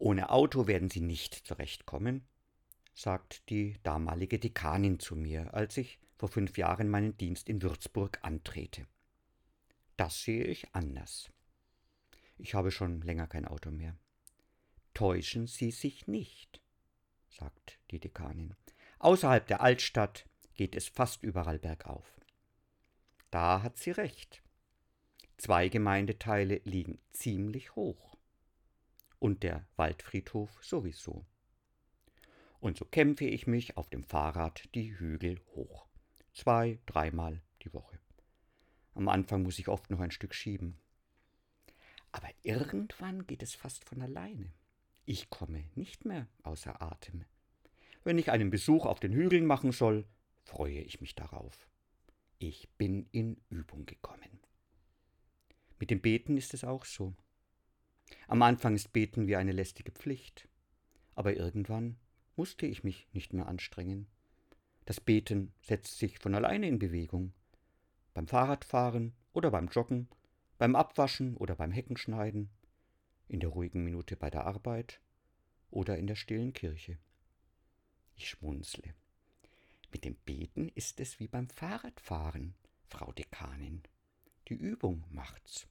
Ohne Auto werden Sie nicht zurechtkommen, sagt die damalige Dekanin zu mir, als ich vor fünf Jahren meinen Dienst in Würzburg antrete. Das sehe ich anders. Ich habe schon länger kein Auto mehr. Täuschen Sie sich nicht, sagt die Dekanin. Außerhalb der Altstadt geht es fast überall bergauf. Da hat sie recht. Zwei Gemeindeteile liegen ziemlich hoch. Und der Waldfriedhof sowieso. Und so kämpfe ich mich auf dem Fahrrad die Hügel hoch. Zwei, dreimal die Woche. Am Anfang muss ich oft noch ein Stück schieben. Aber irgendwann geht es fast von alleine. Ich komme nicht mehr außer Atem. Wenn ich einen Besuch auf den Hügeln machen soll, freue ich mich darauf. Ich bin in Übung gekommen. Mit dem Beten ist es auch so. Am Anfang ist Beten wie eine lästige Pflicht, aber irgendwann musste ich mich nicht mehr anstrengen. Das Beten setzt sich von alleine in Bewegung. Beim Fahrradfahren oder beim Joggen, beim Abwaschen oder beim Heckenschneiden, in der ruhigen Minute bei der Arbeit oder in der stillen Kirche. Ich schmunzle. Mit dem Beten ist es wie beim Fahrradfahren, Frau Dekanin. Die Übung macht's.